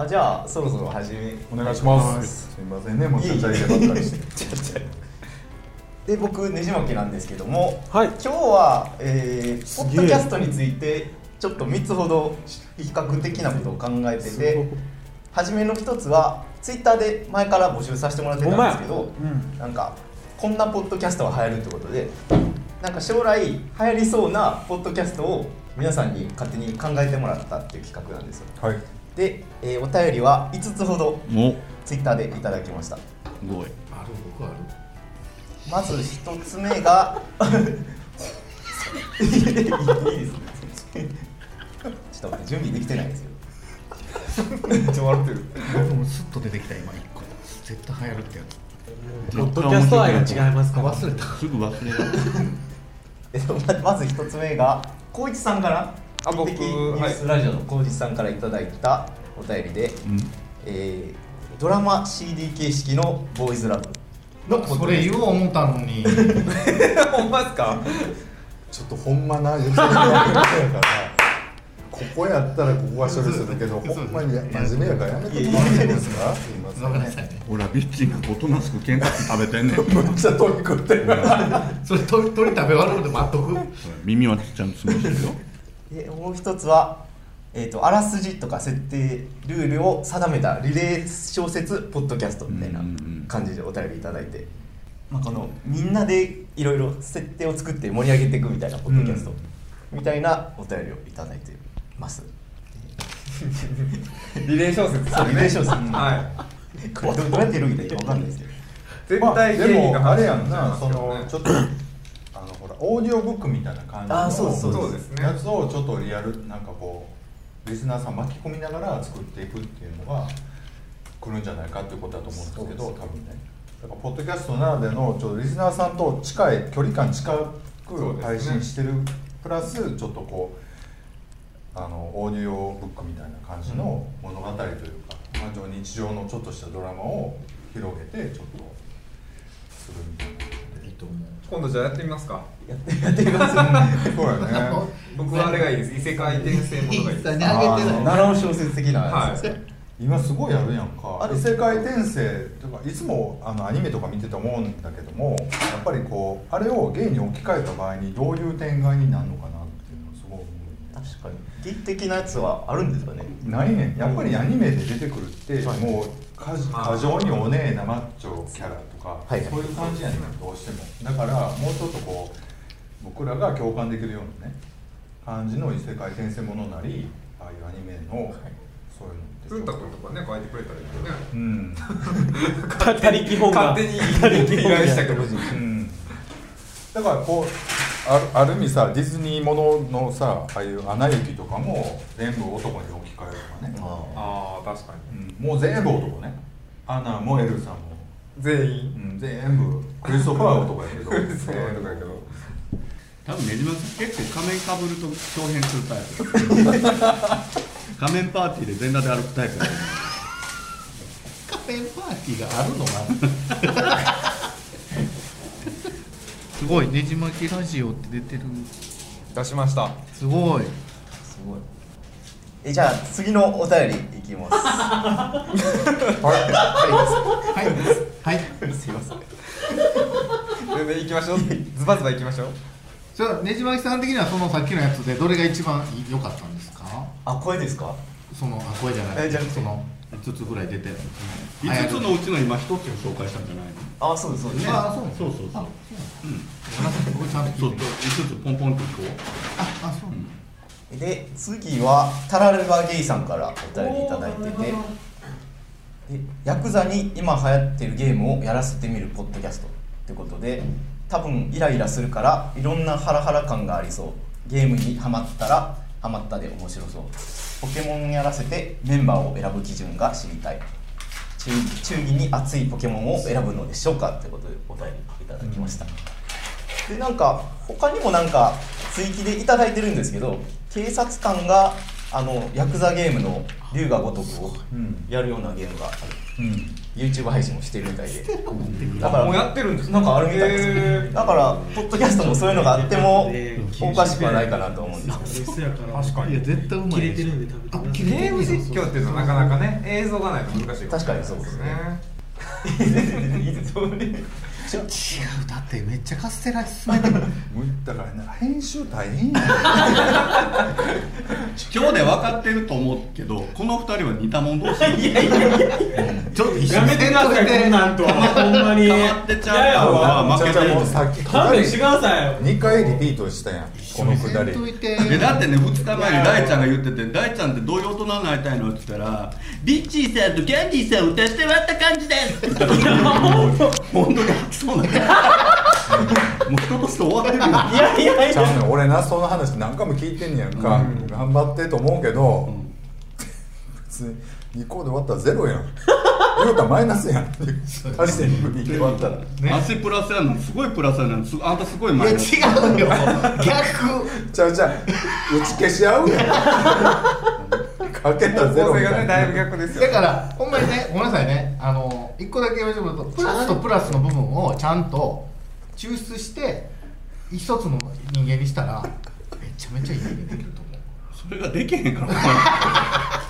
あじゃあそろそろ始めお願いします。すみませんね、もうちゃちゃ入ればっかりして。で僕ねじまきなんですけどもはい今日は、えー、ポッドキャストについてちょっと3つほど比較的なことを考えてて初めの1つはツイッターで前から募集させてもらってたんですけど、うんなんかこんなポッドキャストが流行るってことでなんか将来流行りそうなポッドキャストを皆さんに勝手に考えてもらったっていう企画なんですよはい。で、えーお便りは5つほどもツイッターでいただきました。すごい。ある僕ある？まず1つ目がいいですねちょっと待って準備できてないですよ。めっちゃ笑ってる。僕もスッと出てきた今。一個。絶対流行るってやポッドキャスト愛が違いますか？ら忘れた。すぐ忘れられるえっとままず一つ目が光一さんからあ僕一滴ニュースラジオの光一さんからいただいたお便りで、うん。えードラマ CD 形式のボーイズラブ。のそれ言おう思ったのに。ほんまですか？ちょっとほんまな言ってるから。ここやったらここは処理するけど、ほんまに真面目やからやめて。もらっていいですか？すいません。ね。俺らビッチンがおとなしくケンタッキー食べてんねん。むっちゃ取り食ってる。それ鳥鳥食べ終わるまで待っとく。耳はちっちゃなつもりしてるよでもう一つは、えー、とあらすじとか設定ルールを定めたリレー小説ポッドキャストみたいな感じでお便りいただいて、まあ、このみんなでいろいろ設定を作って盛り上げていくみたいなポッドキャスト、みたいなお便りをいただいてます。リレー小説。そうリレー小説。はこれどうやって広げたらいいか分かんないですけど。い絶まあ対でも芸人があれやんな、そのちょっとオーディオブックみたいな感じあそうそうそうですね。やつをちょっとリアルなんかこうリスナーさん巻き込みながら作っていくっていうのが来るんじゃないかっていうことだと思うんですけど多分ね。だからポッドキャストならでのちょっとリスナーさんと近い距離感近く配信してるプラスちょっとこうあのオーディオブックみたいな感じの物語というか、まあ、日常のちょっとしたドラマを広げてちょっとするみたいな。いいと思う今度じゃあやってみますか。やってやってみます？そうやね。僕はあれがいいです異世界転生ものがいいです。インスタに上げてない七尾小説的なやつ。今すごいやるやんか。あれ異世界転生とかいつもあのアニメとか見てて思うんだけどもやっぱりこうあれを芸に置き換えた場合にどういう展開になるのかなっていうのをすごい思う。ね確かに。劇的なやつはあるんですかね。ないね。んやっぱりアニメで出てくるってはいもう過過剰にお姉なマッチョキャラ。とか、はい。そういう感じやねんどうしても。だからもうちょっとこう僕らが共感できるようなね感じの異世界転生ものなりああいうアニメの、そういうのって文太君とかね書いてくれたらいいよね。うん。他力本願勝手に依頼したけど。うん。だからこうあるある意味さディズニーもののさああいう「アナ雪」とかも全部男に置き換えるとかね、あああ確かに。うん。もう全部男ね。アナもエルサも、全員。うん、全部クリストファー男やけどそういうとこやけど多分ねじまさん結構仮面かぶると表変するタイプ仮面パーティーで全裸で歩くタイプだと思カフェパーティーがあるのかなすごいねじ巻きラジオって出てる出しましたすごいすごいえじゃあ次のお便りいきます。ははい。はい。いすいません。全然行きましょう。ズバズバ行きましょう。じゃあねじ巻きさん的にはそのさっきのやつでどれが一番良かったんですか？あ声ですか？そのあ声じゃない。えじゃその5つぐらい出て。るう5つのうちの今1つを紹介したんじゃないの？あそうですそうです、あそうそうそうそう。うんごめんなさい。僕ちゃんと聞いて5つポンポンといこう。ああそうで次はタラレバゲイさんからお便りいただいててでヤクザに今流行ってるゲームをやらせてみるポッドキャストってことで多分イライラするからいろんなハラハラ感がありそう。ゲームにハマったらハマったで面白そう。ポケモンやらせてメンバーを選ぶ基準が知りたい。忠忠義に熱いポケモンを選ぶのでしょうかってことでお便りいただきました、でなんか他にもなんか追記でいただいてるんですけど警察官があのヤクザゲームの龍が如くをうんやるようなゲームがある。うん。YouTube 配信もしてるみたいで。だからもうやってるんですなんかあるみたいです。へだからポッドキャストもそういうのがあってもえおかしくはないかなと思うんです。そやから確かに。いや絶対うまいです。ゲーム実況っていうのはなかなかね映像がないと難しい確かにそうですね違うだってめっちゃカステラ進めてるだからね編集大変や今日で分かってると思うけどこの二人は似たもん同士。ちょっと一緒やめてくださいこんなんとほんまに溜まってちゃうから負けてるさっき勘弁してくださいよ2回リピートしたやんこのくだりといてでだってね2日前に大ちゃんが言ってて「大ちゃんってどういう大人になりたいの?」って言ったら「リッチーさんとキャンディーさんを歌って割った感じです」本当にそうなもう人として終わってるよ。いやいやいや。ちゃうねん。俺なその話何回も聞いてんねやんか、頑張ってと思うけど、別に2個で終わったらゼロやん。言うたらマイナスやん。足して2で終わったら。足プラスやのにすごいプラスやのにすあんたすごいいや違マイナス。うよ。逆。ちゃうちゃう。打ち消し合うやんかけたらゼロみたいな。ねだいぶ逆ですよだからほんまにねごめんなさいね。あの一個だけ言わせてもらうとプラスとプラスの部分をちゃんと抽出して一つの人間にしたらめちゃめちゃいい人間できると思う。それができへんから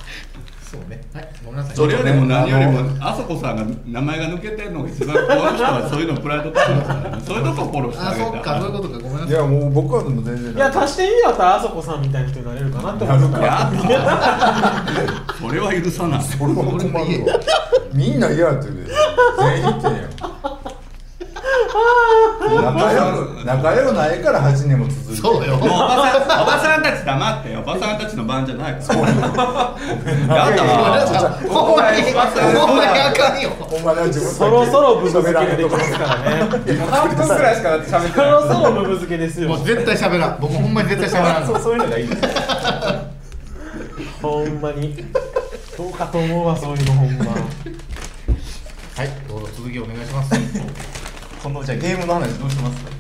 そうね。はい。ごめんなさい。それよりも何よりもあそこさんが名前が抜けてるのが一番この人はそういうのプライド高いからそういうとこフォローしてああげてそっかそういうことか。ごめんなさい。いやもう僕はもう全然いや足してみやったらあそこさんみたいな人になれるかなって思ったからそれは許さない。俺は困るわ。みんな嫌やって言うで。全員否定やん仲良く仲良くないから8年も続いて。そうよ。おばさんおばさんたち黙ってよ。おばさんたちの番じゃないから。やだわほんまにほんまにあかんよ。お前は自分そろそろブブ漬けでできますからね。半分くらいしか喋ってそないろそろブブ漬けですよ。もう絶対喋らん。僕ほんまに絶対喋らんそうそういうのがいい。ですほんまに。どうかと思うわそういうのほんま。はいどうぞ続きお願いしますこのじゃあゲームの話どうしますか？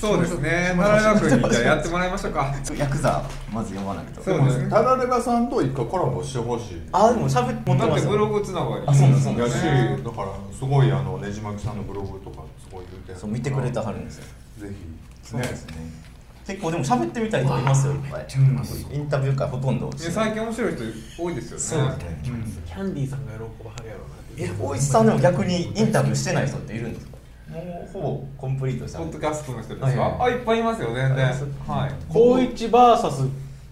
そうですね。田中君にじゃあやってもらいましょうか。ヤクザまず読まないと。そうですね。タラレバさんと一回コラボしてほしいあでも喋って持ってますだってブログつながり。あそうなんですそうやしだからすごいあのねじまきさんのブログとかすごい言うて。そう見てくれたはるんですよ。ぜひ。そうですね。結構でも喋ってみたい人いますよいっぱい。インタビュー会ほとんど最近面白い人多いですよね。そうですね。キャンディーさんが喜ばはるやろうなえ大石さんでも逆にインタビューしてない人っているんですか？もうほぼコンプリートした。ポッドキャストの人ですか、はいはい。あいっぱいいますよ全然。はい。高一 VS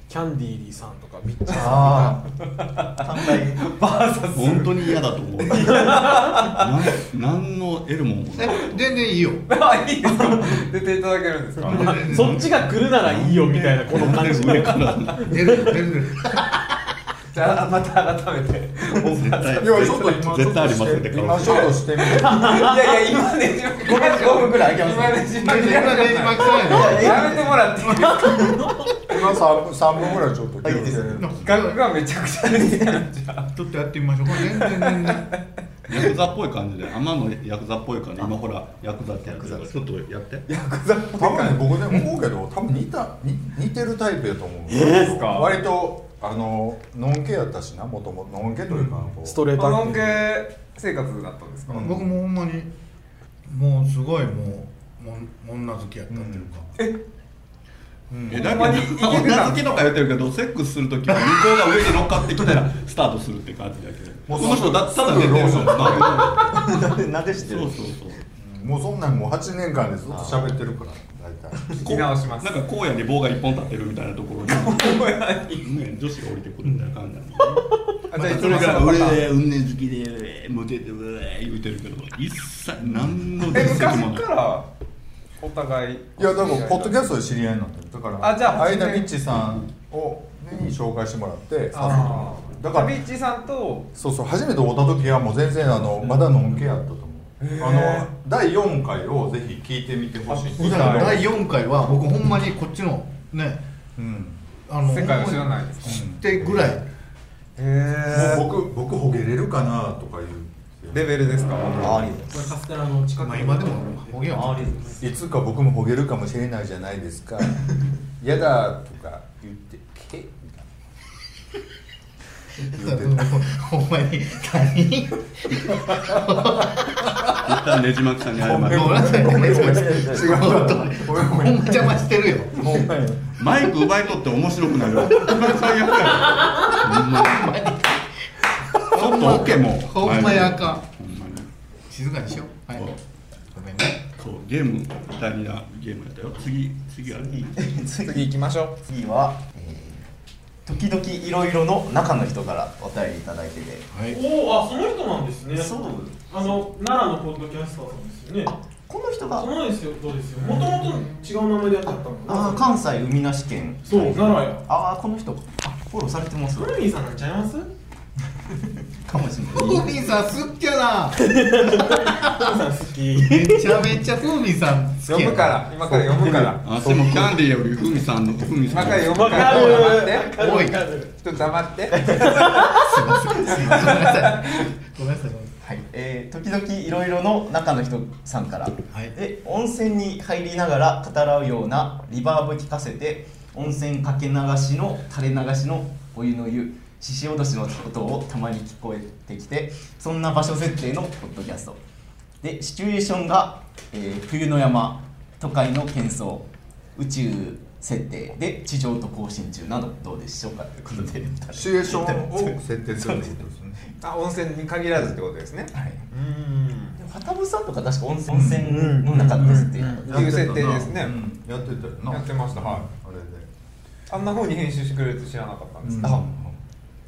キャンディーリーさんとかビッチーさんああ単体。バーサス。本当に嫌だと思う。なん何の得るもん全然いいよ。あいいですか出ていただけるんですか？そっちが来るならいいよみたいなこの感じ上から。出る出る出るじゃあまた改めて。絶対。ちょっと今絶対ありますよね今ちょっとしてみていやいや今ねごめん5分ぐらい空けます今ね自分で今ねじまきさんやめてもらっていいですか今 3, 三分ぐらいちょっとはいいいですよ企画がめちゃくちゃですちょっとやってみましょうこれ全然全然ヤクザっぽい感じで天のヤクザっぽい感じ今ほらヤクザってやってるからちょっとやって多分ね僕でも思うけど多分似た似似てるタイプやと思うえーですか割とあのノンケやったしなもともとノンケというかこう。ストレートノンケ生活だったんですか、うん。僕もほんまにもうすごいもうもん女好きやったっていうか、え？だけど。女好きとか言ってるけどセックスするときは向こうが上に乗っかってきたらスタートするって感じだけど。もうこの人だただ寝てるもんなでなんで？知ってる？そうそうそう。もうそんなんもう8年間でずっと喋ってるから直します。なんか荒野に棒が一本立ってるみたいなところに、ね、女子が降りてくるみたいな感じなんだ。あじゃあいつそれがもそのパターン俺運命好きでモテてうえ言うてるけど一切何のえ実績もない。昔からお互いいやだからポッドキャストで知り合いになってるだからあじゃあ相田みっちさんをに紹介してもらってだからビッチさんとそうそう初めて会った時はもう全然あのまだのんけやったとあの第4回をぜひ聞いてみてほしい。だから第4回は僕ほんまにこっちのねうん。あの世界を知らないです。か知ってぐらい。へもう僕僕ほげれるかなとかいう。レベルですか？あありこれカステラの近く。まあ今でもほげはありですいつか僕もほげるかもしれないじゃないですか。嫌だとか言ってけみたいほんまに。何一旦ねじまきさんに。謝るごめんなさいごめんなさい違う本当に。ほんま邪魔してるよマイク奪い取って面白くなるわ最悪やほんまに。ちょっとオケもほんまやあかんほんまに。静かに。しようはいごめんねそうゲーム第二なゲームやったよ次次ある次次行きましょう次は、えー時々いろいろの中の人からお便りいただいてて。はい。おおあその人なんですね。そうあの奈良のポッドキャスターさんですよね。あこの人が。そうですよそうですよ。もともと違う名前でやってたのあー関西海なし県。そうはい奈良や。ああこの人あフォローされてます。フルミーさんなんちゃいます？かもしれない。ふうみんさん好きやな。フルミーさん好き。めちゃめちゃふうみんさんう好き読むから今から読むから。あでもキャンディーよりふみさんのふみさん今から読むわからかる。黙って。おいわかるちょっと黙って。すいません。すいません。ごめんなさい。ごめんなさい。はい、えー時々いろいろの中の人さんから、はい。で温泉に入りながら語らうようなリバーブ聞かせて温泉かけ流しの垂れ流しのお湯の湯獅子おどしの音をたまに聞こえてきてそんな場所設定のポッドキャスト。でシチュエーションが、えー冬の山都会の喧騒宇宙設定で地上と交信中などどうでしょうかということで、シチュエーションを設定するってことですね。あ温泉に限らずってことですね。はい、うん。でも畑部さんとか確か温泉温泉の中ですっていうのがっていう設定ですね。うん。やってたよな。やってました。はい。あれで。あんな風に編集してくれると知らなかったんですうん。あ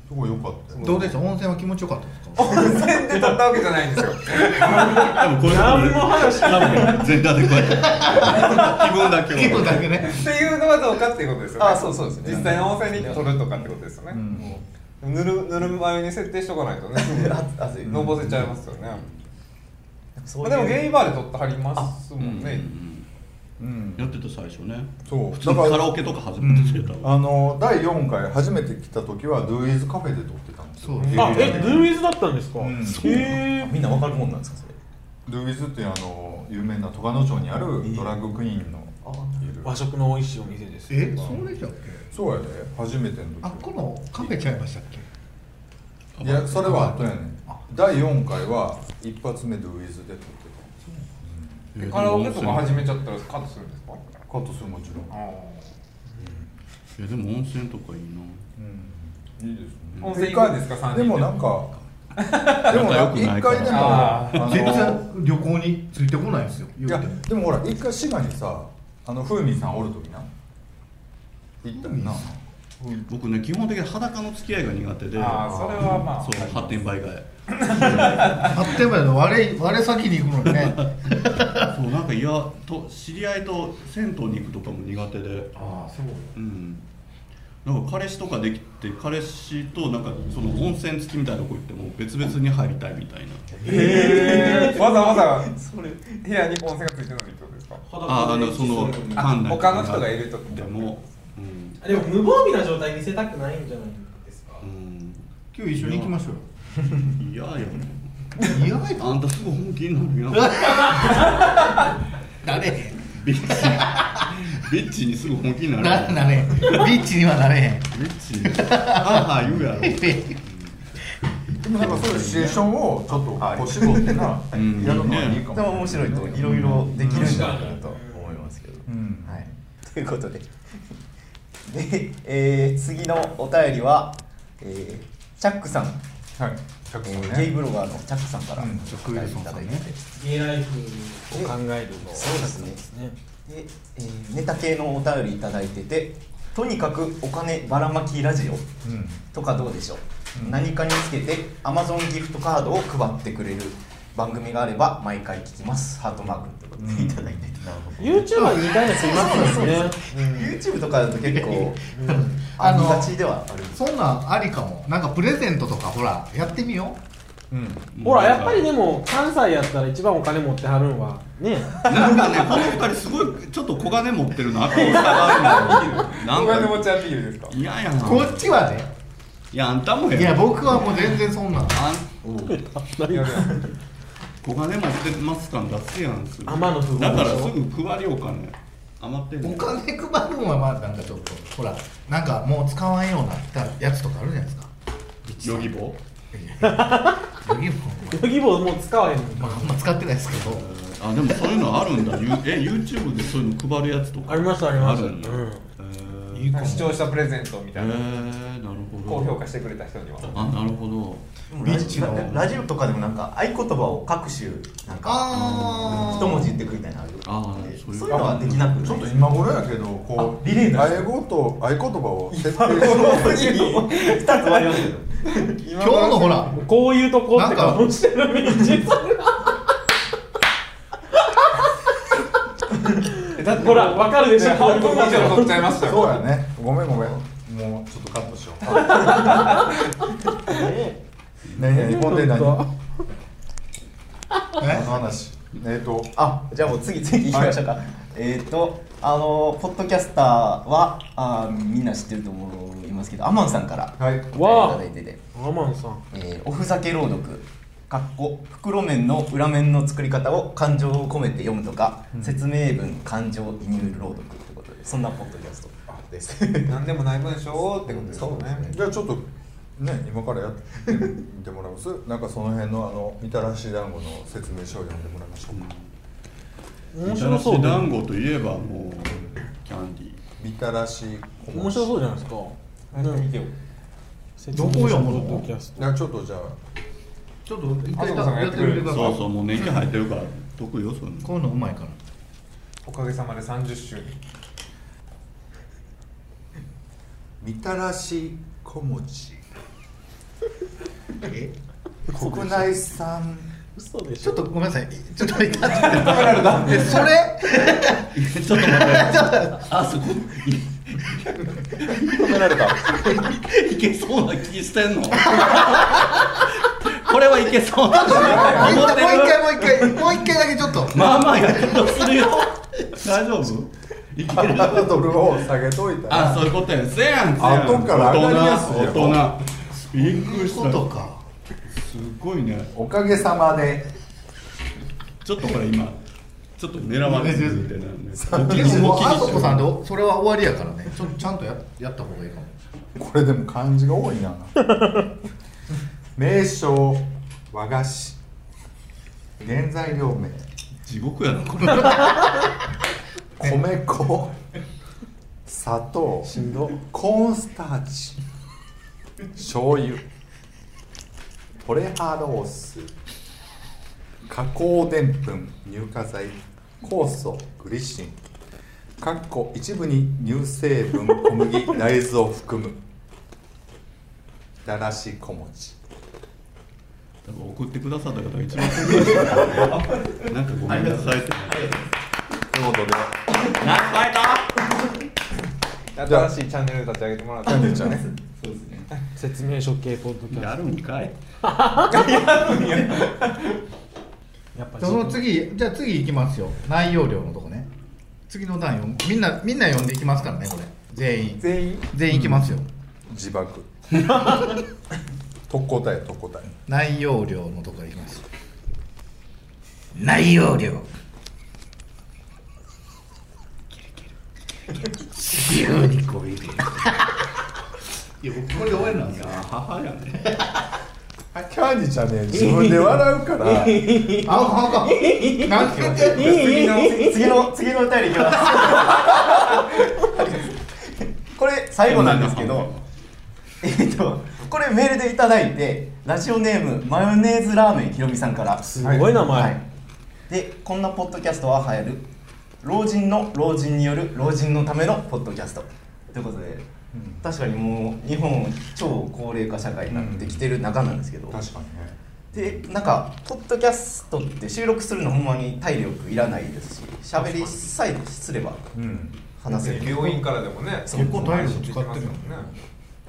すごい良かったよどうでした？温泉は気持ちよかったですか？温泉で撮ったわけじゃないんですよ。多分これ何も話多分全体でこうやって。気分だけを気分だけね。っていうのはどうかっていうことですよね。あそうそうですね実際の温泉に撮るとかってことですよね、うん。ぬるぬるま湯に設定しとかないとね。のぼせちゃいますよね、でもゲイバーで撮ってはりますもんね、うんやってた最初ね。そう。普通にカラオケとか初めてしてたわあの第4回初めて来た時は Do Is カフェで撮ってたんですよ。そうあえドゥーイズだったんですか？うん。へえみんなわかるもんなんですかそれ？Do Is っていうあの有名な戸賀野町にあるドラッグクイーンの和食の美味しいお店です。えそうでしたっけ？そうやで。初めての時あこのカフェちゃいましたっけ？いやそれは後やねん。第4回は一発目 Do Is で撮ってでカラオケとか始めちゃったらカットするんですか？たカットするもちろん。あいやでも温泉とかいいな。うん。いいですね。温泉行くんですか？で。でもなんか でも一回でも全然旅行についてこないですよ。いやでもほら一回滋賀にさあの風味さんおる時な。行ったよな。僕ね基本的に裸の付き合いが苦手で。あーそれはまあ。そう発展倍替え発展場で我れ我先に行くのにね。そうなんかいやと知り合いと銭湯に行くとかも苦手で。ああそう。うん。なんか彼氏とかできて彼氏となんかその温泉付きみたいなとこ行っても別々に入りたいみたいな。へえわざわざそれ部屋に温泉がついてるのにってことですか？ああのそのあ館内他の人がいる時でもうん。でも無防備な状態見せたくないんじゃないですか？うん。今日一緒に行きましょう嫌やもんよいや。あんたすぐ本気になるやんなれへんビッチ。ビッチにすぐ本気になるなれビッチにはなれへん。ビッチああ言うやろ。でもなんかそういうシチュエーションをちょっとこう絞ってなうん。やるのはいいかも。でも面白いといろいろできるんじゃないかなと思いますけど、うん。はい、ということで。で、えー次のお便りは、えーチャックさん、はい。チャックえさんね。ーゲイブロガーのチャックさんからうん。お便りいただいて。て、ゲイライフを考えるのそうですね。で、えーネタ系のお便りいただいててとにかくお金ばらまきラジオうん。とかどうでしょう、うん。何かにつけて Amazon ギフトカードを配ってくれる番組があれば毎回聞きます。ハートマークということでいただいて。て、なるほど YouTuber に似たような人いますもんね。YouTube とかだと結構あのありがちではあるそんなんありかも。なんかプレゼントとかほらやってみよう。ん。ほらやっぱりでも関西やったら一番お金持ってはるんはね。なんかねこの二人すごいちょっと小金持ってるなんかお 金持ちアピールですか？嫌やうなこっちはね。いやあんたもや。いや僕はもう全然そんな。んあんやるやん小金持ってます感出すやんすぐ。天の不だからすぐ配りお金余ってんねん。お金配るのはまあなんかちょっとほらなんかもう使わんようになったやつとかあるじゃないですか。備ヨギボヨギボーヨギボーもう使わへんのまああんま使ってないですけど。あでもそういうのあるんだ。ゆえ YouTube でそういうの配るやつとかありますあります。あるんやうん。えー。いいかも。視聴者プレゼントみえたいな、ー、なるほど。高評価してくれた人には。あなるほどラジララジオとかでもなんか合言葉を各種なんか一文字言ってくみたいなのあるそういうの。はできなくちょっと今頃やけどこうあリレーだ。合言と合言葉を設定して。2つ割りますけど今日のほらこういうとこってなんか顔してる道ほらわかるでしょ？こういうとこ以上取っちゃいましたそうよやね。ごめんごめん。もうちょっとカットしよう 何何ほんで何？何の話？えっとあじゃあもう次次行きましょうか、えっ、とあのポッドキャスターはあみんな知ってると思いますけどアマンさんからはい。いたわだいてて、あ。アマンさん。えーおふざけ朗読かっこ袋麺の裏面の作り方を感情を込めて読むとか、説明文感情移入朗読ってことでそんなポッドキャストです。何でもない文章をってことですよね。じゃあちょっとね今からやってみてもらいますなんかその辺のあのみたらし団子の説明書を読んでもらいましょうか、面みたらし白そうだ団子といえばもうキャンディー。みたらし面白そうじゃないですか。やってみてよ説どこ読むのちょっとじゃあ。ちょっと一回やってみてくださいそうそうもう年季入ってるから得意よそういうのこういうのうまいから。おかげさまで30周年。みたらし小餅え？国内産。嘘でしょ。ちょっとごめんなさい。ちょっと一旦えそれ？ちょっと待って。あそこ。止められた。いけそうな気してんの？これはいけそうなもう一回もう一回もう一回もう一回だけちょっと。まあまあやけどするよ。大丈夫？いけるハードルを下げといた。らあそういうことやせやんせやん。後から上がりやすいよ。大人大人びっくりしこた。とかすごいね。おかげさまで。ちょっとこれ今ちょっと狙われてるみたいなんで。でもあそこさんでそれは終わりやからね。ちょちゃんとややった方がいいかも。これでも漢字が多いな。名称和菓子。原材料名。地獄やなこれ。米粉。砂糖。コーンスターチ醤油。トレハロース。加工でんぷん乳化剤酵素グリシン。かっこ一部に乳成分小麦大豆を含む。みたらし小餅。多分送ってくださった方が一番得意ですなんかごめんなさいって。ということで。ナイスファイト新しいチャンネル立ち上げてもらってキャンディーちゃんねそうですね。説明書系ポッドキャやスるんかい。ト やっぱその次じゃあ次いきますよ。内容量のとこね。次の段読むみんなみんな読んでいきますからねこれ。全員。全員？全員いきますよ、自爆。特攻隊や特攻隊。内容量のとこからいきます内容量。12個入れるいや僕これで終わりなんですよ。母やねキャンディーちゃんね 自分で笑うから。ああかんなんて言って。次の次の次のお便りいきます。これ最後なんですけどえっとこれメールでいただいてラジオネームマヨネーズラーメンひろみさんから。すごい名前、はい、でこんなポッドキャストは流行る老人の老人による老人のためのポッドキャスト。ということで、確かにもう日本超高齢化社会になってきてる中なんですけど、確かにね。でなんかポッドキャストって収録するのほんまに体力いらないですし喋りさえすればうん話せる。病院からでもね結構体力使ってるよもんね。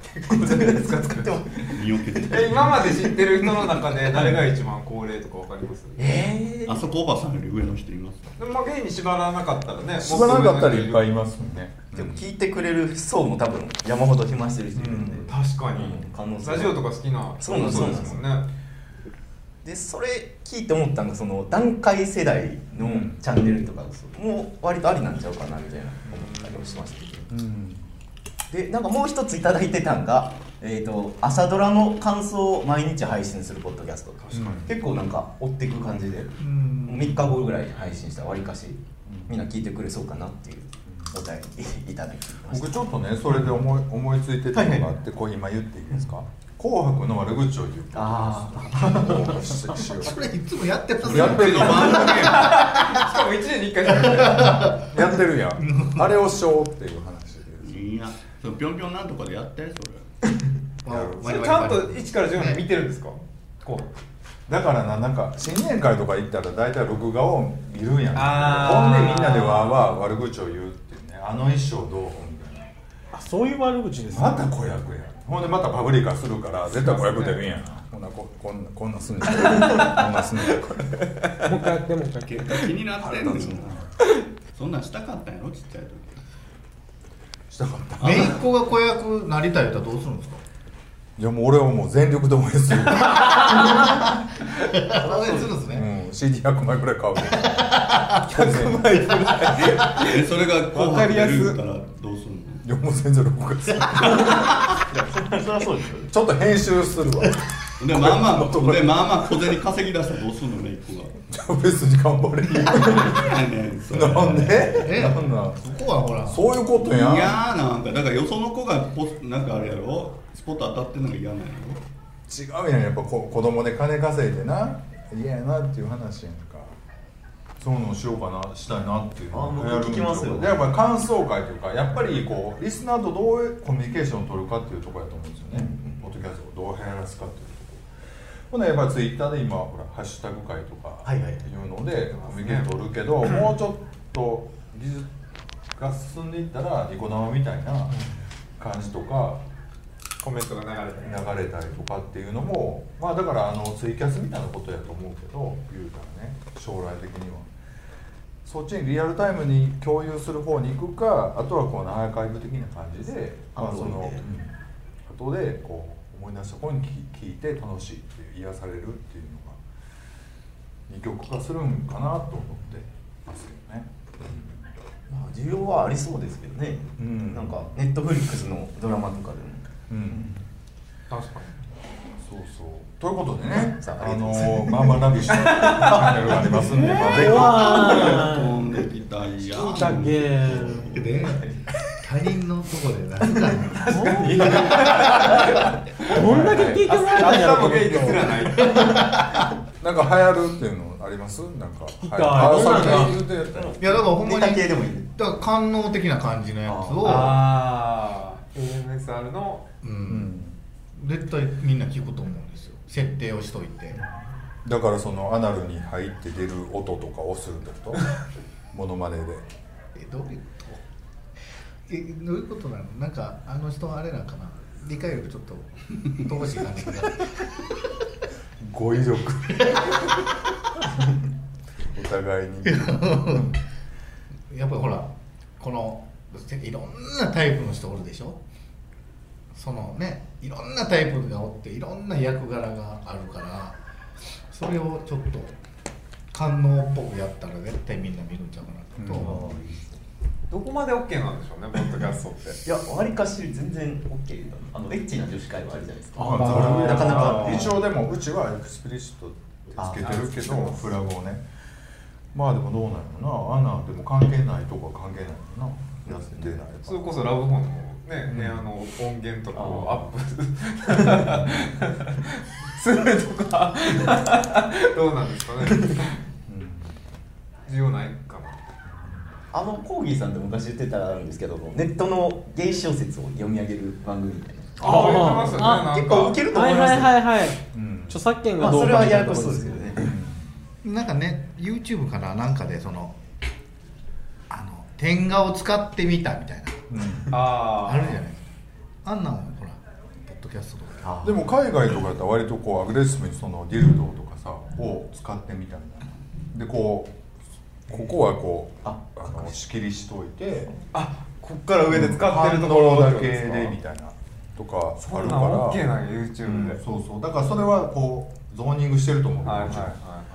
使っても身を削ってえ今まで知ってる人の中で誰が一番高齢とかわかります？えあそこおばさんより上の人いますでもまあ芸に縛らなかったらね縛らなかったらいっぱいいいますもんねでも聞いてくれる層も多分山ほど暇してる人いるんで、うん。確かに、可能性は。ラジオとか好きなそうなんですもんね。でそれ聞いて思ったのがその段階世代のうん。チャンネルとかもう割とありなんちゃうかなみたいな思ったりもしましたけど。うん。でなんかもう一ついただいてたんがえー、と朝ドラの感想を毎日配信するポッドキャスト結構なんか追っていく感じでうん。3日後ぐらいに配信したらわりかしみんな聞いてくれそうかなっていうお便りいただきました。僕ちょっとねそれで思い思いついてたのがあってこう今言っていいですか「紅白」の悪口を言うああししよそれいつもやってますうやってる しかも1年に1回やってないやってるやん。あれをしようっていう話いいな。そのぴょんぴょんなんとかでやってそれ。それちゃんと1から10まで見てるんですか？こう。だからななんか新年会とか行ったら大体録画を見るやん。あー。ほんでみんなでわーわー悪口を言うあの衣装どう？みたいな。あそういう悪口ですまた子役や。ほんでまたパブリカするから絶対子役出るんやんこんなここんなこんなすんねんこんなすんねんこれもう一回やってもう一回気になってんねん。そんなんしたかったんやろ？ちっちゃい時。したかった。姪っ子が子役なりたいとどうするんですか？いやもう俺はもう全力で応援する、応援するんですね、うん、CD100 枚ぐらい買う100枚ぐらいえそれが紅白出るったらどうすんのいやもう全然録画するあそりゃそうですよちょっと編集するわ。でまあまあでまあまあ小銭稼ぎ出したらどうすんのね一個がじゃあ別に頑張れ。るなんで？えなんなん？そこはほら。そういうことやん。いやーなんかだからよその子がポスなんかあれやろ？スポット当たってんのが嫌なんやろ？違うやんやっぱこ子供で金稼いでな。嫌やなっていう話やん。かそういうのをしようかなしたいなっていうのあ僕やるん聞きますよでやっぱり感想会というかやっぱりこうリスナーとどうコミュニケーションを取るかっていうところやと思うんですよね、ポッドキャストをどう流行らすかっていうところ。ほなやっぱりツイッターで今ほらハッシュタグ会とかはいはい。いうのでコミュニケーション取るけど、もうちょっと技術が進んでいったらニコ生みたいな感じとか、コメントが流れたり流れたりとかっていうのもまあだからあのツイキャスみたいなことやと思うけど言うたらね将来的には。そっちにリアルタイムに共有する方に行くかあとはこのアーカイブ的な感じでまあその後でこう思い出した方に聞聞いて楽しいっていう癒されるっていうのが二極化するんかなと思ってますけどね。まあ需要はありそうですけどね、うん。なんかネットフリックスのドラマとかでもうん。確かに。そうそう。ということでねさああありがとうございます。のまあまあラビッシュのチャンネルがありますんで、まあ、ぜひ。わ飛んできたいやーいたけ。んで他人のとこで何かどんだけ聞いてもらえたんやろ明日もゲイですらないなんか流行るっていうのあります？なんかきたい。たよいやだからほんまネにタ系でもいい。だから官能的な感じのやつをああ AMSR のううん。ん絶対みんな聞くと思うんですよ。設定をしといて。だからそのアナルに入って出る音とかをするってこと？モノマネで。えどういうこと？えどういうことなの？なんかあの人はあれなんかな？理解力ちょっと乏しい感じが。語彙力。お互いに。やっぱりほらこのいろんなタイプの人おるでしょ？そのねいろんなタイプがおっていろんな役柄があるからそれをちょっと官能っぽくやったら絶対みんな見るんちゃうかなと。思う、どこまで OK なんでしょうねポッドキャストって。いやわりかし全然 OK だあのエッチな女子会はあるじゃないですか。まあざるなかなか。一応でもうちは explicit ってつけてるけどフラグをね。まあでもどうなんやろな。アナでも関係ないとこは関係ないのなやってないそれこそラブホのね、部屋の音源とかをアップ。するとかどうなんですかね。需要ないかなあのコーギーさんって昔言ってたらあるんですけどネットのゲイ小説を読み上げる番組みたいな。ああなんか。結構ウケると思いますよはいはいはいはい。うん。著作権まあがどかそうれはややこみたいなしそうですけどね。なんかね YouTube かななんかでその点画を使ってみたみたいな。うん。ああるじゃない。ですかあんなんほらポッドキャストとか。あでも海外とかやったら割とこうアグレッシブにそのディルドとかさを使ってみたいな。でこうここはこうああの仕切りしといてあこっから上で使ってるところだけでみたいな。とかあるから。OK な YouTube うん。で、そうそう。だからそれはこうゾーニングしてると思う。けどもちろんはいはいはい。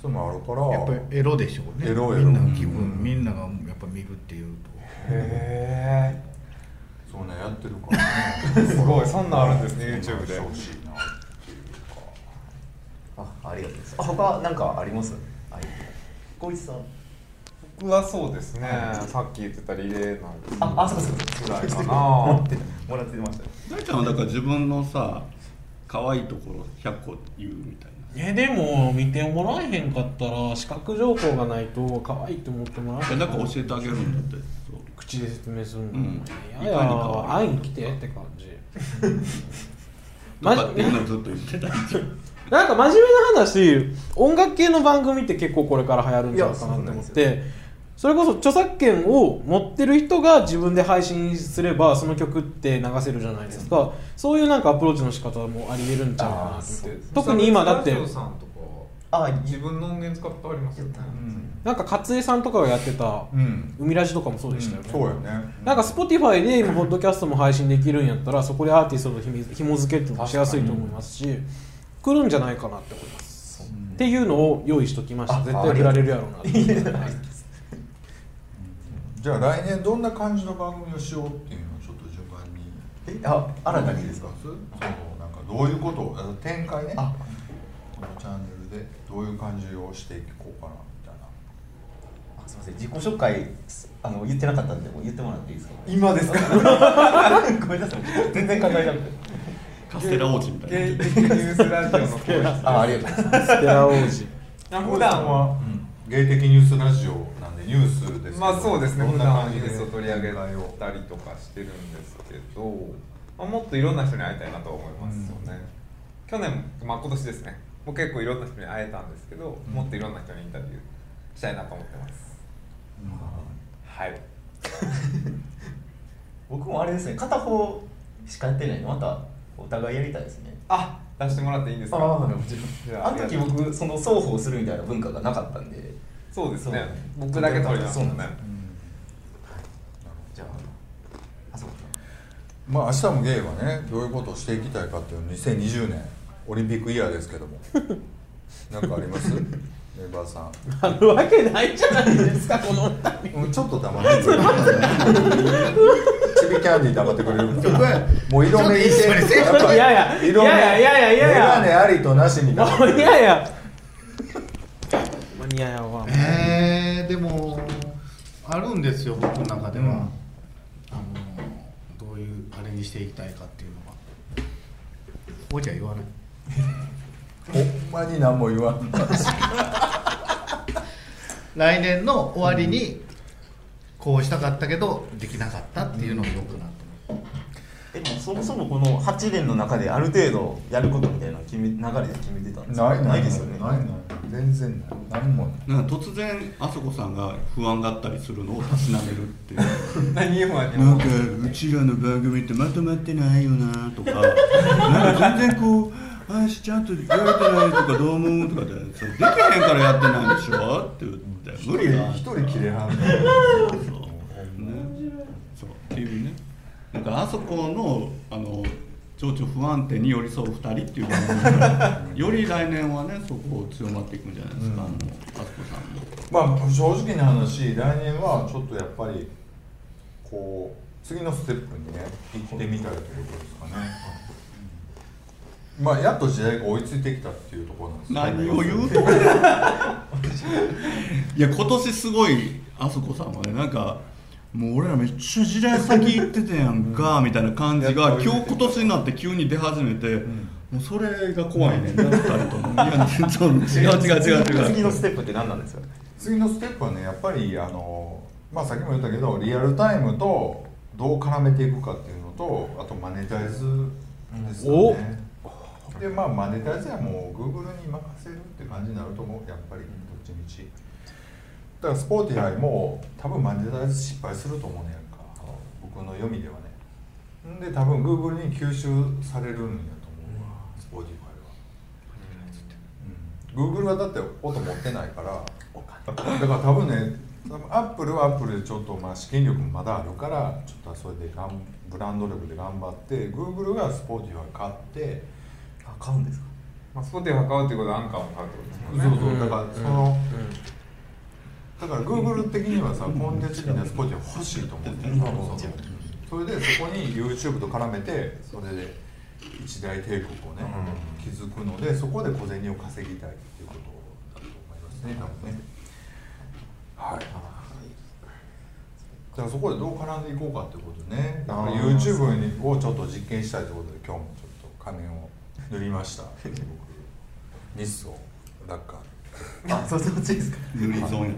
そういうのあるから。やっぱりエロでしょうね。エロエロ。みんなの気分、うん。みんなが見るっていうと。へえそうねやってるからね。すごいそんなんあるんですね YouTube で。しいなあありがとうございますあ他なんかあります？はい光一さん。僕はそうですねさっき言ってたリレーなんですああそうかそうか。ぐらいかな。もらってもらってましたね大ちゃんはだか。ら自分のさ可愛いところ100個言うみたいなえでも見てもらえへんかったら視覚情報がないと可愛いって思ってもらええなんか教えてあげるんだって。口で説明するの、うん。いやいや会いに来てって感じ。とかっていうのをずっと言ってた。なんか真面目な話音楽系の番組って結構これから流行るんじゃないかなって思ってそれこそ著作権を持ってる人が自分で配信すればその曲って流せるじゃないですか。そういうなんかアプローチの仕方もありえるんちゃうかなと思って。特に今だって。ラジオさんとかあ自分の音源使ってありますよね。なんか勝江さんとかがやってたうん「海ラジ」とかもそうでしたよね、そうよね。なんか Spotify で今ポッドキャストも配信できるんやったらそこでアーティストとひみ紐付けっていうのもしやすいと思いますし来るんじゃないかなって思います。っていうのを用意しときました。あ絶対振られるやろうなって。いやないじゃあ来年どんな感じの番組をしようっていうのをちょっと順番に。えあ新たにですか？そうなんかどういうことをあの展開ね。あ。このチャンネルでどういう感じをしていこうかなみたいな。あすみません。自己紹介あの言ってなかったんでもう言ってもらっていいですか？今ですか？ごめんなさい。全然考えなくて。カステラ王子みたい芸な的ニュースラジオの声ですあありがとうございます。ステラ王子。普段は芸的ニュースラジオなんでニュースですけど。まあそうですね。普段はな感じでニュースを取り上げたりとかしてるんですけど、まあ、もっといろんな人に会いたいなと思いますよね、去年、まあ、今年ですね。もう結構いろんな人に会えたんですけど、もっといろんな人にインタビューしたいなと思ってます、はい。僕もあれですね片方しかやってないのまたお互いやりたいですね。あ出してもらっていいんですか？あの時僕その双方するみたいな文化がなかったんでそうですね。僕だけ取りますそうもんね。なん。ですじゃああそうかまあ明日もゲイはねどういうことをしていきたいかっていうの2020年オリンピックイヤーですけども。なんかあります？メンバーさん。あるわけないじゃないですかこの二人。うんちょっと黙ってくれ キャンディー黙ってくれる。もう色目いてちょっと一緒にせやっぱいやいや色目いやいやいやいや。いや眼鏡ありとなしみたいもう嫌やマニアやわ。えー、でもあるんですよ僕の中では、あのどういうあれにしていきたいかっていうのは。おじゃ言わない？ほんまに何も言わん 来年の終わりにこうしたかったけどできなかったっていうのをよくなと思うえもそもそもこの8年の中である程度やることみたいなの決め流れで決めてたんですか？ないないですよね。ないない全然ない。何もな突然あそこさんが不安があったりするのをたしなめるっていう。何不安に思うなんかうちらの番組ってまとまってないよなとか。なんか全然こう「あしちゃんとやれてないとかどう思う?」とかで「それできへんからやってないんでしょ?」って言って「無理や」一人切れはんねそう。ね。そう。っていうねなんかあそこのあの情緒不安定に寄り添う2人っていう番組がより来年はねそこを強まっていくんじゃないですか、うん。あのあそこさんも。まあ正直な話来年はちょっとやっぱりこう次のステップにね行ってみたいということですかね、まあやっと時代が追いついてきたっていうところなんです何を言うと いや今年すごいあそこさんはねなんかもう俺らめっちゃ時代先行ってたやんかみたいな感じが今日今年になって急に出始めて、もうそれが怖いねんな2人とも。いや 違う違う違う違う。次のステップって何なんですか？次のステップはねやっぱりあのまあさっきも言ったけどリアルタイムとどう絡めていくかっていうのとあとマネタイズですよね、でまあマネタイズはもう Google に任せるって感じになると思う。やっぱりどっちみちだからスポーティファイも多分マネタイズ失敗すると思うねやんか。僕の読みではね。んで多分 Google に吸収されるんやと思うわ。 Spotify は、うん、Google はだって音持ってないから。だから多分ね多分 Apple は Apple でちょっとまあ資金力もまだあるからちょっとそれでがんブランド力で頑張って Google が Spotify 買ってあ買うんですか？まあ、 Spotify 買うっていうことはアンカーも買うってことですそうもんね。そうだからその、だから Google 的にはさコンテンツ的には Spotify 欲しいと思うん。だよねうんそれでそこに YouTube と絡めてそれで一大帝国をね、築くのでそこで小銭を稼ぎたいっていうことだと思いますね多分ね。はい。だからそこでどう絡んでいこうかっていうことね。だから YouTube にをちょっと実験したいということで今日もちょっと仮面を塗りました。僕ニスを。ラッカーあそうそうですか？塗り損や。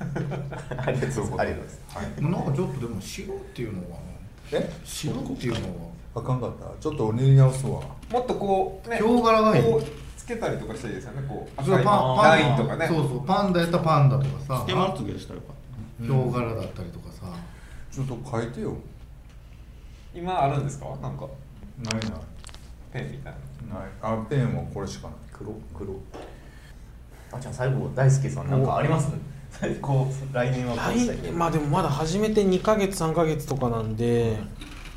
ありがとうございます。はい。なんかちょっとでも白っていうのはえ？白っていうのは。あかんかった。ちょっと塗り直すわ。もっとこうねヒョウ柄がいい。こうつけたりとかしたらいいですよね。こうパンパランインとかね。そうそうパンダやったらパンダとかさ。つけまつげしたらよかっヒョウ柄だったりとかさ。ちょっと書いてよ。今あるんですか？なんか。ないない。ペンみたいな。ない。あペンはこれしかない黒黒。あちゃん最後大輔さんなんかあります？こう来年はこうしたい。来まあでもまだ始めて2ヶ月3ヶ月とかなんで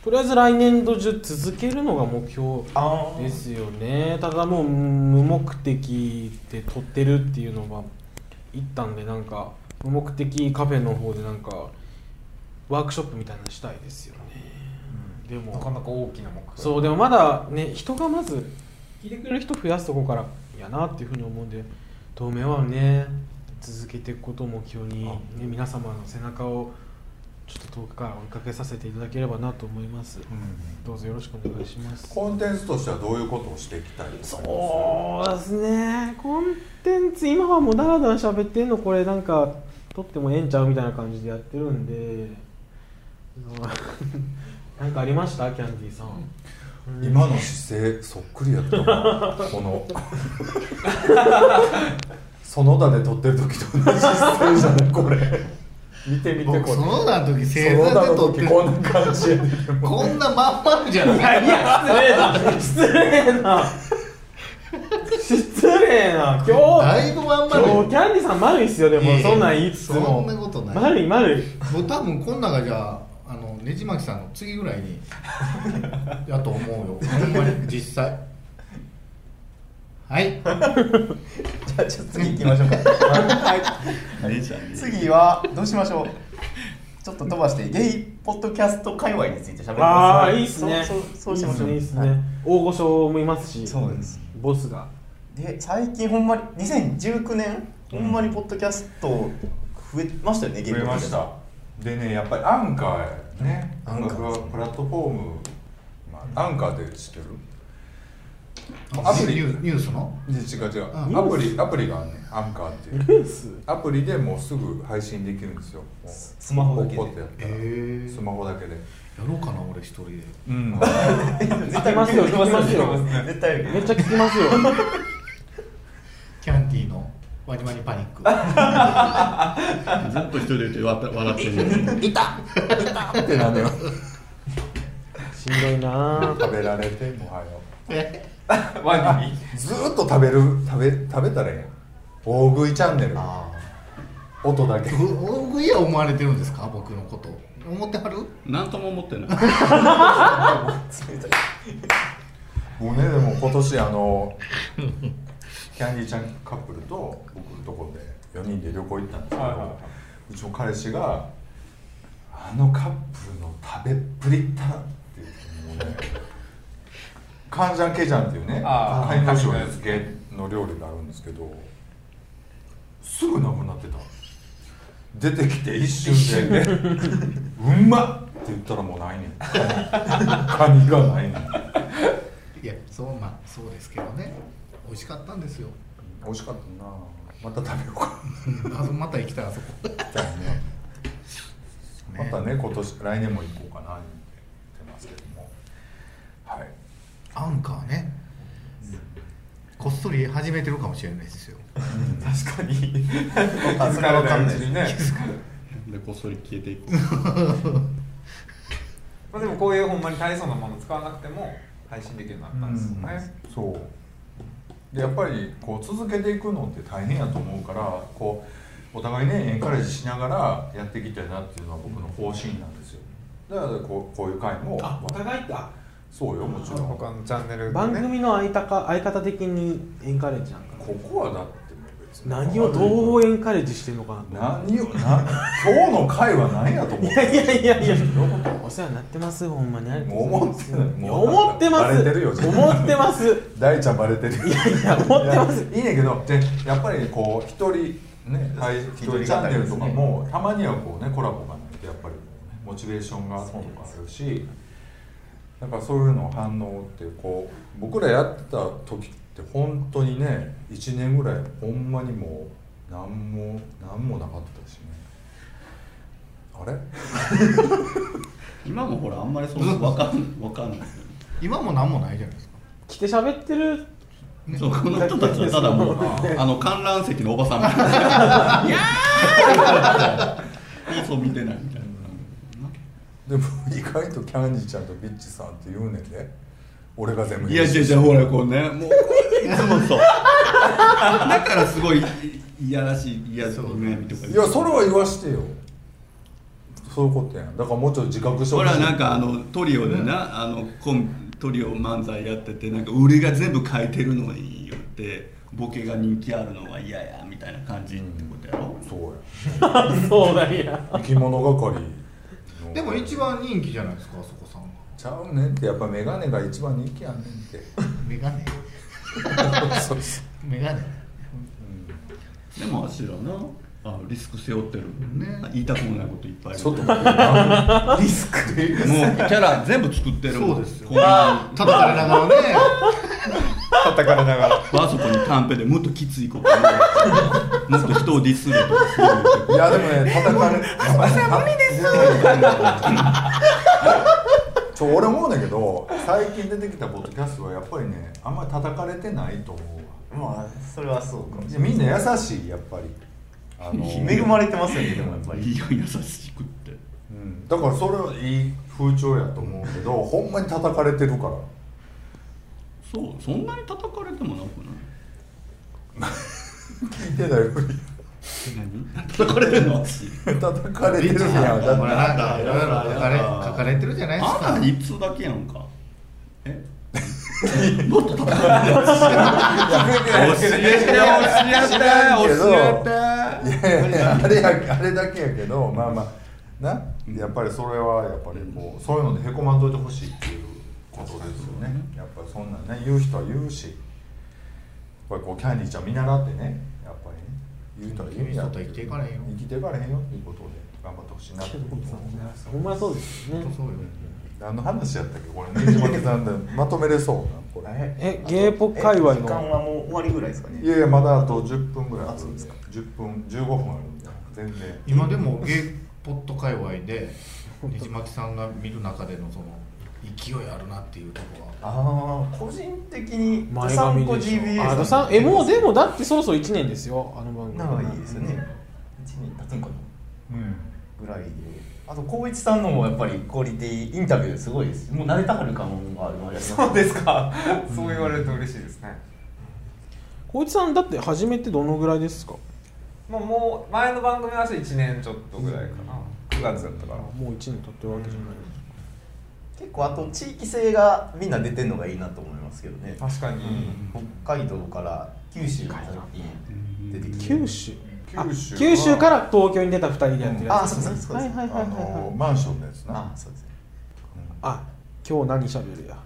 とりあえず来年度中続けるのが目標ですよね。ただもう無目的で撮ってるっていうのは一旦でなんか無目的カフェの方でなんかワークショップみたいなのしたいですよね、でもなかなか大きな目標。そうでもまだね人がまず聞いてくれる人増やすとこからやなっていうふうに思うんで当面はね続けていくことを目標に、ね、皆様の背中をちょっと遠くから追いかけさせていただければなと思います、どうぞよろしくお願いします。コンテンツとしてはどういうことをしていきたいですか？そうですね。コンテンツ今はもうダラダラ喋ってんのこれなんか撮ってもええんちゃうみたいな感じでやってるんで。そ うなんかありました？キャンディーさん今の姿勢そっくりやったなこの。園田で撮ってる時と同じ姿勢じゃない？これ。見て見て僕これ。その田の時正座で撮って。る時こんな感じやねこんなまん丸じゃない。いや失礼な失礼な。失礼な。今日だいぶまん丸。今日キャンディーさん丸いっすよでも。そんなん言いつつそもんなことない。丸い丸い。僕多分こん中じゃあねじまきさんの次ぐらいに やと思うよ。ほんまに実際。はい。じゃあちょっと次行きましょうか。はい。次はどうしましょう。ちょっと飛ばしてゲイポッドキャスト界隈について喋ります。ああいいっすね。そうしましょう。いいっすね。いいっすはい。ね大御所もいますしそうです。ボスが。で最近ほんまに2019年ほんまにポッドキャスト増えましたよねゲイ増えポッドキャスト。ました。でねやっぱりアンカーやね。アンカー音楽プラットフォーム、まあ、アンカーって知ってる？アプリ。ニュースの？で違う違う、うん。アプリアプリがあるねアンカーっていう。ルース。アプリでもうすぐ配信できるんですよ。スマホだけで。やったら、へー。スマホだけで。やろうかな俺一人で。うん。聞きますよ聞きますよ。絶対めっちゃ聞きますよ。キャンティーのワニワニパニック。ずっと一人でいて笑笑ってるってなんだよ。しんどいな。食べられてもはよ。え？ワニに？ずーっと食べる食べ食べたらええやん。大食いチャンネル。あ音だけ。大食いは思われてるんですか？僕のこと。思ってはる？何とも思ってない。あ冷たい僕ねでも今年あのキャンディーちゃんカップルと僕のとこで4人で旅行行ったんですけど、はいはいはい。うちの彼氏が「あのカップルの食べっぷりったら」って言ってもうねカンジャンケジャンっていうねあー貝の塩漬けの料理があるんですけどすぐなくなってた。出てきて一瞬で「うんまっ!」って言ったらもうないねん。カニがないねん。いやそうまあそうですけどね美味しかったんですよ。美味しかったな。また食べようか。また行きたいあそこ。じゃあね。またね今年来年も行こうかなって言ってますけども。はい。アンカーね。こっそり始めてるかもしれないですよ。確かに。あそれは分かんないですね。でこっそり消えていく。まあでもこういうほんまに大層なもの使わなくても配信できるようになったんですよね、そうでやっぱりこう続けていくのって大変やと思うからこうお互いねエンカレッジしながらやっていきたいなっていうのは僕の方針なんですよ。だからこうこういう会もあお互いかそうよもちろん。こ他のチャンネルでね。番組の相方か相方的にエンカレッジなんか。こはだって何をどうエンカレッジしてるのかな何をな今日の回は何やと思っいやていやいやいや。お世話になってますほんまに。思ってない。いや思ってます。バレてるよ思ってます。大ちゃんバレてるいやいや思ってます。いやいいねんけどでやっぱりこう一人ねはい一人チャンネルとかもたまにはこうねコラボがないとやっぱりモチベーションがとかあるしだからそういうの反応ってこう僕らやってた時って本当にね1年ぐらいほんまにもう何も何もなかったしね。あれ？今もほらあんまりそうわかんわかんない。今も何もないじゃないですか。来て喋ってる？そうこの人たちはただもう あの観覧席のおばさんみたいな「い やー!」放送見てないみたいな。でも意外とキャンディちゃんとビッチさんって言うねんで俺が全部いやいやいやほらこうねもういつもそう。だからすごいいやらしい嫌そう。ねとかいやそれは言わしてよ。そういうことやん。だからもうちょっと自覚してほほしい。らなんかあのトリオでな、あのコントリオ漫才やっててなんか俺が全部書いてるのによってボケが人気あるのは嫌やみたいな感じってことやろ、そうや。そうだいや。生き物係の。でも一番人気じゃないですかあそこさん。がちゃうねんって。やっぱメガネが一番人気やねんって。メガネ？そうそう。メガネ？でもあしらなあリスク背負ってる。ね。言いたくもないこといっぱいある。ちょっと待ってな。リスクでもうキャラ全部作ってる。もんそうですよ。こんな叩かれながらね。叩かれながら。あそこにカンペでもっときついこと言う。もっと人をディスるとかするいやでもね叩かれやっぱね無理ですちょ俺思うんだけど最近出てきたポッドキャストはやっぱりねあんまり叩かれてないと思うわ。まあそれはそうかもしいれない。やみんな優しいやっぱり。あの 恵まれてますよねでもやっぱり。いいよ優しくって。うん。だからそれはいい風潮やと思うけど ほんまに叩かれてるから。そうそんなに叩かれてもなくない？聞いてないふり。何叩かれてるの？私叩かれてるやんだほらなんかいろいろ書かれ書かれてるじゃないですあかんた一通だけやんかえもっと叩かれてる教えて教えて教えていやいやあれやあれだけやけどまあまあなやっぱりそれはやっぱりこうそういうのでへこまんといてほしいっていうことですよねやっぱりそんなんね言う人は言うしやっぱりこうキャンディーちゃん見習ってね言う人は言うんや君と生きていかれへんよ生きていかれへんよっていうことで頑張ってほしいなってほんまそうですよね。そうよ。何の話やったっけこれね。じまけさんでまとめれそうなこれえゲーポ界隈時間のはもう終わりぐらいですかね。いやいやまだあと10分ぐらいある。あそうですか10分15分あるんで全然。今でもゲイポット界隈でねじまきさんが見る中でのその勢いあるなっていうところは。ああ個人的に前髪でしょ。えもうでもだってそろそろ1年ですよあの番組。長いですよね。1年経つんかな。うん。ぐらいで。あと光一さんのもやっぱりクオリティインタビューすごいです。もう慣れたはる感があるのあります。そうですか。そう言われると嬉しいですね。光一さんだって始めてどのぐらいですか？まあもう前の番組は1年ちょっとぐらいかな。9月だったから。もう1年経ってるわけじゃない結構あと地域性がみんな出てるのがいいなと思いますけどね。確かに、北海道から九州が出てきて。九州。あ九州。は九州から東京に出た2人でやってるやつあそうですそうですはいはいはいはいあのはいマンションのやつな。あそうですね。あ今日何しゃべるや？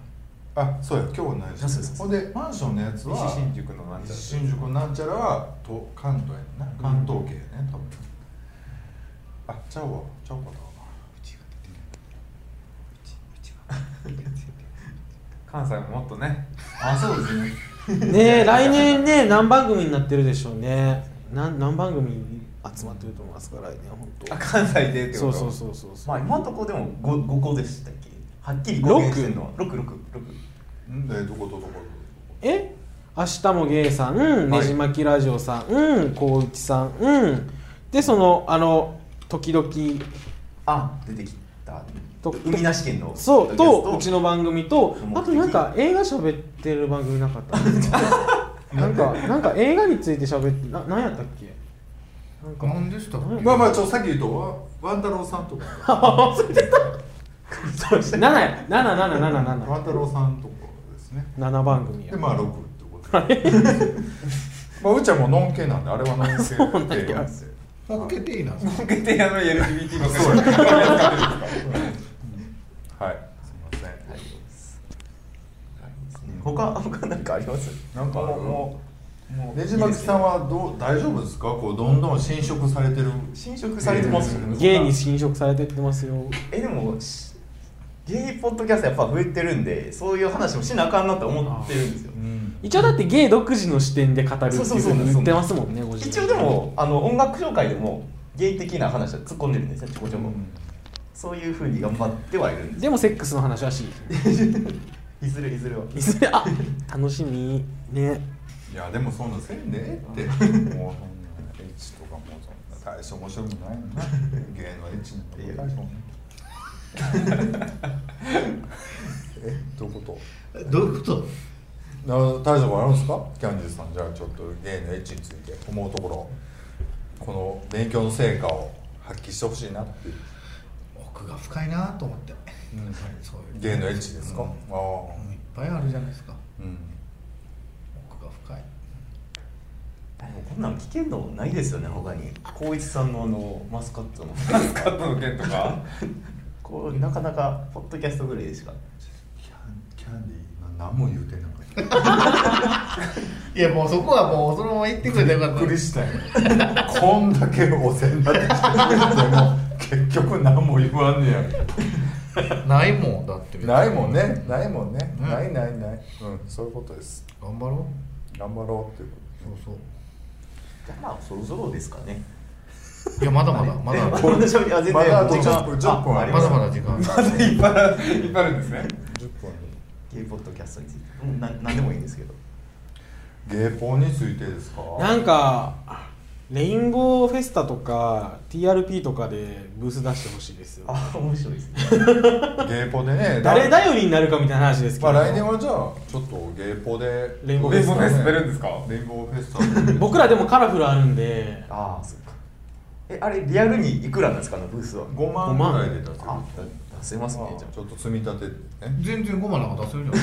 あそうや今日はないそうそうそうほんでマンションのやつは西新宿のなんちゃら。新宿のなんちゃらはと関東やね。んな関東系やね多分。あちゃうわ。ちゃうかっ関西ももっとね。あそうですね。ねえ来年ね何番組になってるでしょうね。何何番組集まってると思いますか来年本当。あ関西でってこと？そうそうそうそうそう。まあ今のところでも 5, 5個でしたっけ？はっきり公言してるのは。66んでどことどこえ？明日もゲイさんねじまきラジオさんうん光一さんうんでそのあの時々あ出てきたと海なし県のそうとうちの番組とあとなんか映画喋ってる番組なかった。なんかなんか映画について喋ってな何やったっけ？なんか。何でしたまあまあちょっとさっき言うとわワン太郎さんとか。7や。7 7 7 7ワン太郎さんとかですね。7番組や。でまあ6ってことで まあうちはもうノン系なんであれはノン系なんですよもう決定いいなんですかボケてやの LGBT ばっかりそうや使ってるんですかはいすいません他他なんかあります？なんかもうねじまきさんはどう大丈夫ですか？こうどんどん侵食されてる。侵食されてますよね。ゲイに侵食されてってますよ。えでもしゲイポッドキャストやっぱ増えてるんでそういう話もしなあかんなって思ってるんですよ。うん。一応だってゲイ独自の視点で語るっていうそうそうそうふう。に言ってますもんね一応でもあの音楽紹介でもゲイ的な話は突っ込んでるんですねちょこちょこ、そういうふうに頑張ってはいるんですでもセックスの話はしい ずれいずれは。いずれあ楽しみ。ね。いやでもそんなせんでえって。もうそんなエッチとかもそんな大して面白くないの芸のエッチなんか大したもんねえどういうこと？どういうこと？な大丈夫あるんですか？キャンディーズさんじゃあちょっとゲイのエッチについて思うところ。この勉強の成果を発揮してほしいなって。いう、奥が深いなと思って、うんやっぱりそういう。ゲイのエッチですか、うん。ああいっぱいあるじゃないですかうん。奥が深い。こんなん聞けんのないですよね他に。光一さんのあのマスカットの。マスカットの件とか？こうなかなかポッドキャストぐらいでしか。キャンキャンディーな何も言うてなかったいやもうそこはもうそのまま言ってくれたらよかった。びっくりしたよ。こんだけお世話になってきて。でも結局何も言わんねや ないもんだってないもんね。ないもんね、うんないないない。うんそういうことです。頑張ろ頑張ろうっていうこうそうそう。じゃあまあそろそろですかね。いやまだまだまだ。えま こんな喋りあ全然まだ時間。10分10分あります。だまだ時間。まだいっぱいあるいっぱいあるんですね。と10分ゲイポッドキャストについて。うんななんでもいいんですけど。ゲイポンについてですか？なんかレインボーフェスタとか TRP とかでブース出してほしいですよ。あ面白いですね。ゲイポでね 誰頼りになるかみたいな話ですけど、まあ来年はじゃあちょっとゲイポでレインボーレインボーフェスね出るんですか？レインボーフェスタで僕らでもカラフルあるんで。ああそうか。えあれリアルにいくらなんですか？あのブースは。5万ぐらいで出せる。あ出せますねじゃちょっと積み立てね。全然5万なんか出せるじ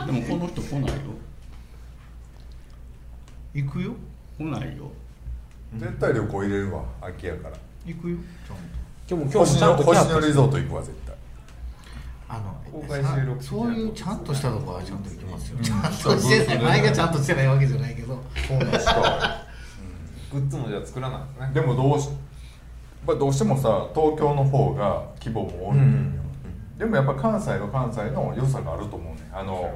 ゃんでもこの人来ないよ。行くよ来ないよ。絶対旅行入れるわ秋やから。行くよちゃんと。今日も今日星もちゃんと野星野リゾート行くわ絶対。あの公開収録そういうちゃんとしたとこはちゃんと行きますよ、うん。ちゃんとしてない前がちゃんとしてないわけじゃないけど。そうなんですかグッズもじゃあ作らないんでもどうし、まあ、どうしてもさ東京の方が規模も多いんだよ、でもやっぱ関西は関西の良さがあると思うね。あの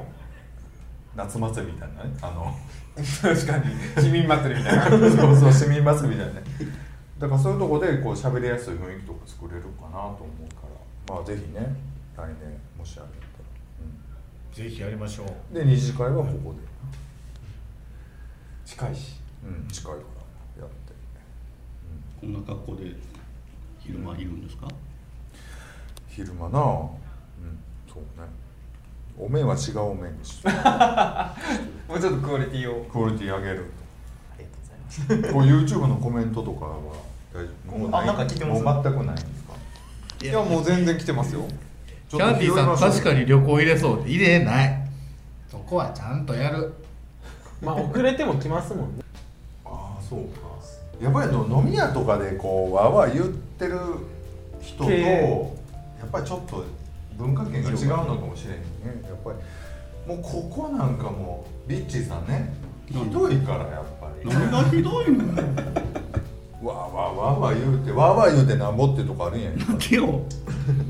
夏祭りみたいなね。あの 確かに。市民祭りみたいな。そうそう市民祭りみたいな。ね だからそういうとこでこう喋りやすい雰囲気とか作れるかなと思うから。まあぜひね来年もしあれだったぜひやりましょう。ら、うん、で二次会はここで、近いし。うん、近いからやって、こんな格好で昼間いるんですか？昼間な。うんそうねお面は違うお面にして もうちょっとクオリティを。クオリティ上げる。ありがとうございます。こう YouTube のコメントとかは大丈夫？もうないあなんか聞いてます？もう全くないんですか？いや。もう全然来てますよ。キャンディーさん確かに旅行入れそうで入れない。そこはちゃんとやる。まあ遅れても来ますもんね。ああそうか。やっぱりの飲み屋とかでこうわーわー言ってる人とやっぱりちょっと文化圏が違うのかもしれんね。やっぱり。もうここなんかもうリッチーさんね。ひどいからやっぱり。何がひどいの？わーわーわーわー言うてわーわー言うてなんぼってとこあるんやけを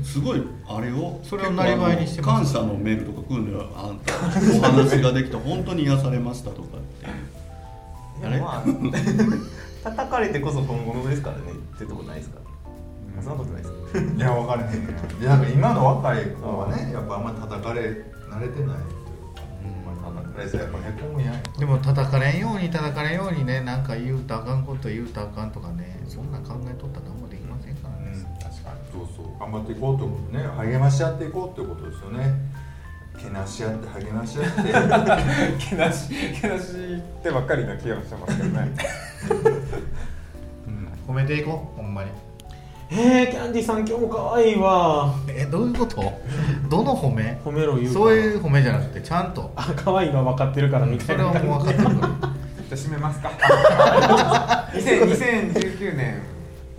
すごい。あれを？それをなりわいにして感謝のメールとか来るんだよあんた。お話ができて本当に癒されましたとかって。でもまあ 叩かれてこそ本物ですからね。ってとこないですか、うんそんなことないですいや分かれへんねいやなんか今の若い子はねやっぱあんま叩かれ慣れてないというか、まあ、叩かれてやっぱへこむやんでも叩かれんように叩かれんようにねなんか言うたらあかんこと言うたらあかんとかねそんなん考えとったら何もできませんからね、確かに。そうそう。頑張っていこうというね。励まし合っていこうということですよね。けなし合って励まし合って。けなしけなしってばっかりな気がしてますけどね。うん。褒めていこうほんまにえー、キャンディーさん今日も可愛いわ。えどういうこと？どの褒め？褒めろ言うそういう褒めじゃなくてちゃんと。あ可愛いのは分かってるからみたいなそれはもう分かってるか？らじゃあ締めますか 2000 2019年。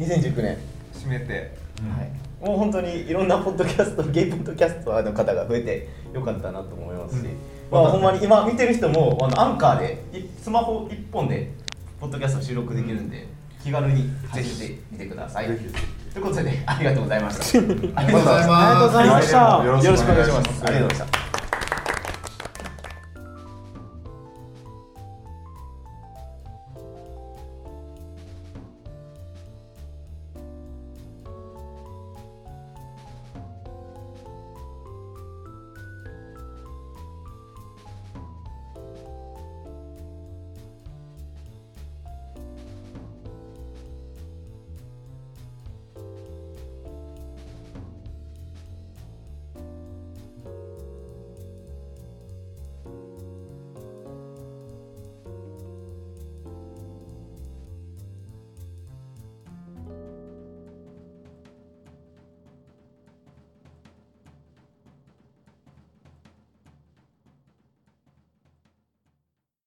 2019年締めて。はい、もう本当にいろんなポッドキャストゲイポッドキャストの方が増えてよかったなと思いますし、まあ、ほんまに今見てる人もあのアンカーでいスマホ1本でポッドキャスト収録できるんで、気軽にぜひで見てください、ということでありがとうございました。ありがとうございました。よろしくお願いします。ありがとうございました